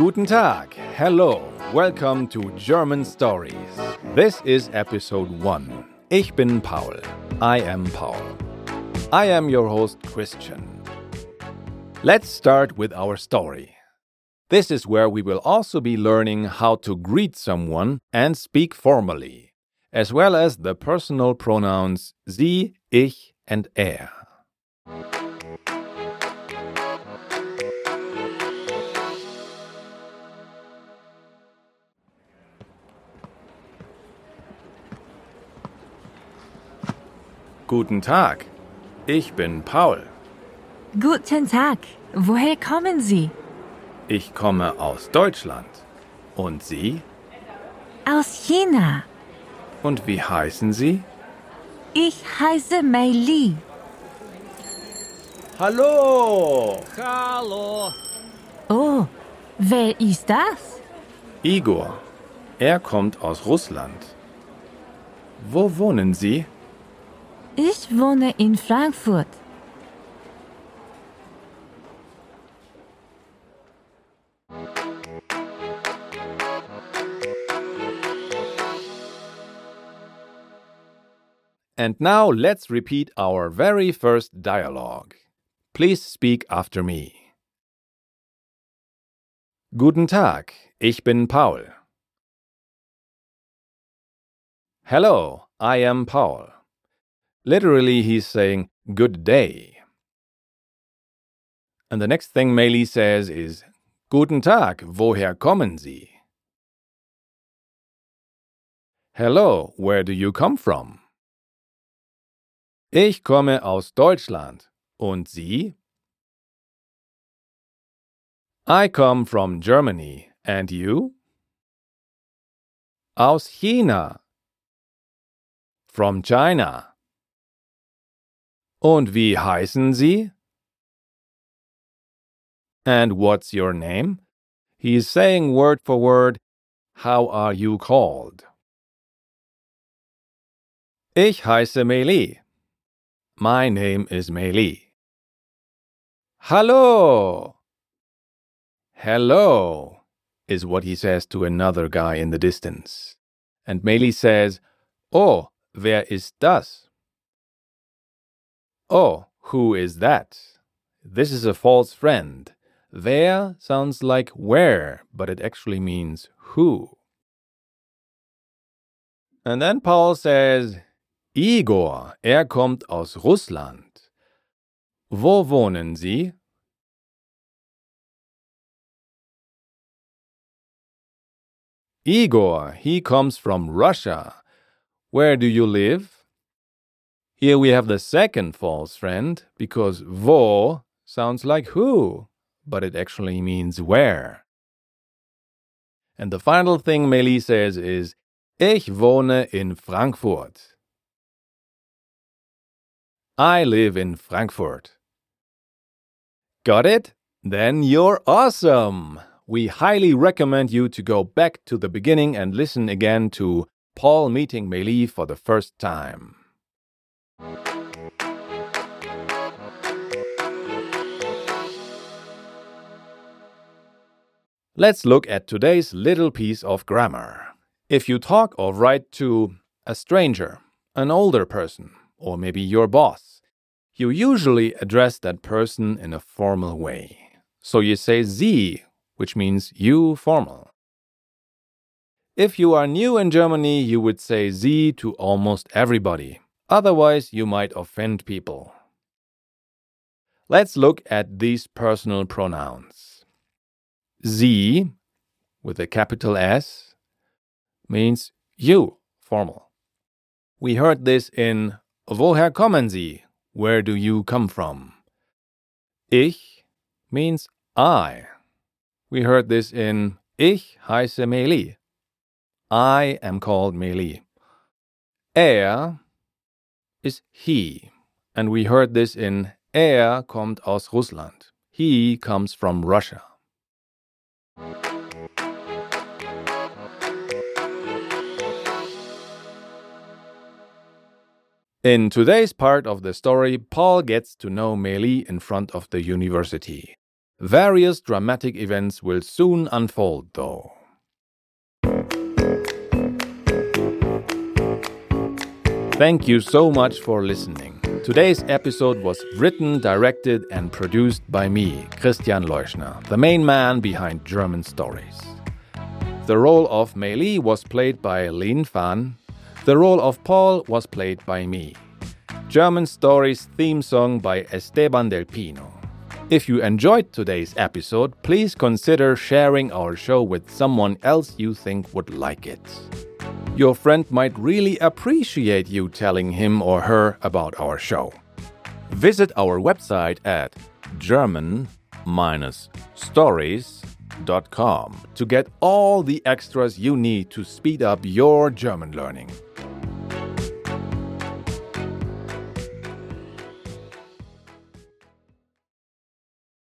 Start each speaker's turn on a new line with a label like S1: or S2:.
S1: Guten Tag. Hello. Welcome to German Stories. This is episode 1. Ich bin Paul. I am Paul. I am your host, Christian. Let's start with our story. This is where we will also be learning how to greet someone and speak formally, as well as the personal pronouns sie, ich, and er. Guten Tag. Ich bin Paul.
S2: Guten Tag. Woher kommen Sie?
S1: Ich komme aus Deutschland. Und Sie?
S2: Aus China.
S1: Und wie heißen Sie?
S2: Ich heiße Mei Li.
S1: Hallo!
S3: Hallo.
S2: Oh, wer ist das?
S1: Igor. Er kommt aus Russland. Wo wohnen Sie?
S2: Ich wohne in Frankfurt.
S1: And now let's repeat our very first dialogue. Please speak after me. Guten Tag, ich bin Paul. Hello, I am Paul. Literally, he's saying, Good day. And the next thing Meili says is, Guten Tag, woher kommen Sie? Hello, where do you come from? Ich komme aus Deutschland. Und Sie? I come from Germany. And you? Aus China. From China. Und wie heißen Sie? And what's your name? He's saying word for word, How are you called? Ich heiße Meili. My name is Meili. Hallo! Hello is what he says to another guy in the distance. And Meili says, Oh, wer ist das? Oh, who is that? This is a false friend. Wer sounds like where, but it actually means who. And then Paul says, Igor, er kommt aus Russland. Wo wohnen Sie? Igor, he comes from Russia. Where do you live? Here we have the second false friend because wo sounds like who, but it actually means where. And the final thing Meili says is Ich wohne in Frankfurt. I live in Frankfurt. Got it? Then you're awesome! We highly recommend you to go back to the beginning and listen again to Paul meeting Meili for the first time. Let's look at today's little piece of grammar. If you talk or write to a stranger, an older person, or maybe your boss, you usually address that person in a formal way. So you say Sie, which means you formal. If you are new in Germany, you would say Sie to almost everybody. Otherwise, you might offend people. Let's look at these personal pronouns. Sie, with a capital S, means you, formal. We heard this in Woher kommen Sie? Where do you come from? Ich means I. We heard this in Ich heiße Meili. I am called Meili. Er is he, and we heard this in Er kommt aus Russland. He comes from Russia. In today's part of the story, Paul gets to know Meili in front of the university. Various dramatic events will soon unfold, though. Thank you so much for listening. Today's episode was written, directed, and produced by me, Christian Leuschner, the main man behind German Stories. The role of Meili was played by Lin Fan. The role of Paul was played by me. German Stories theme song by Esteban Del Pino. If you enjoyed today's episode, please consider sharing our show with someone else you think would like it. Your friend might really appreciate you telling him or her about our show. Visit our website at German-stories.com to get all the extras you need to speed up your German learning.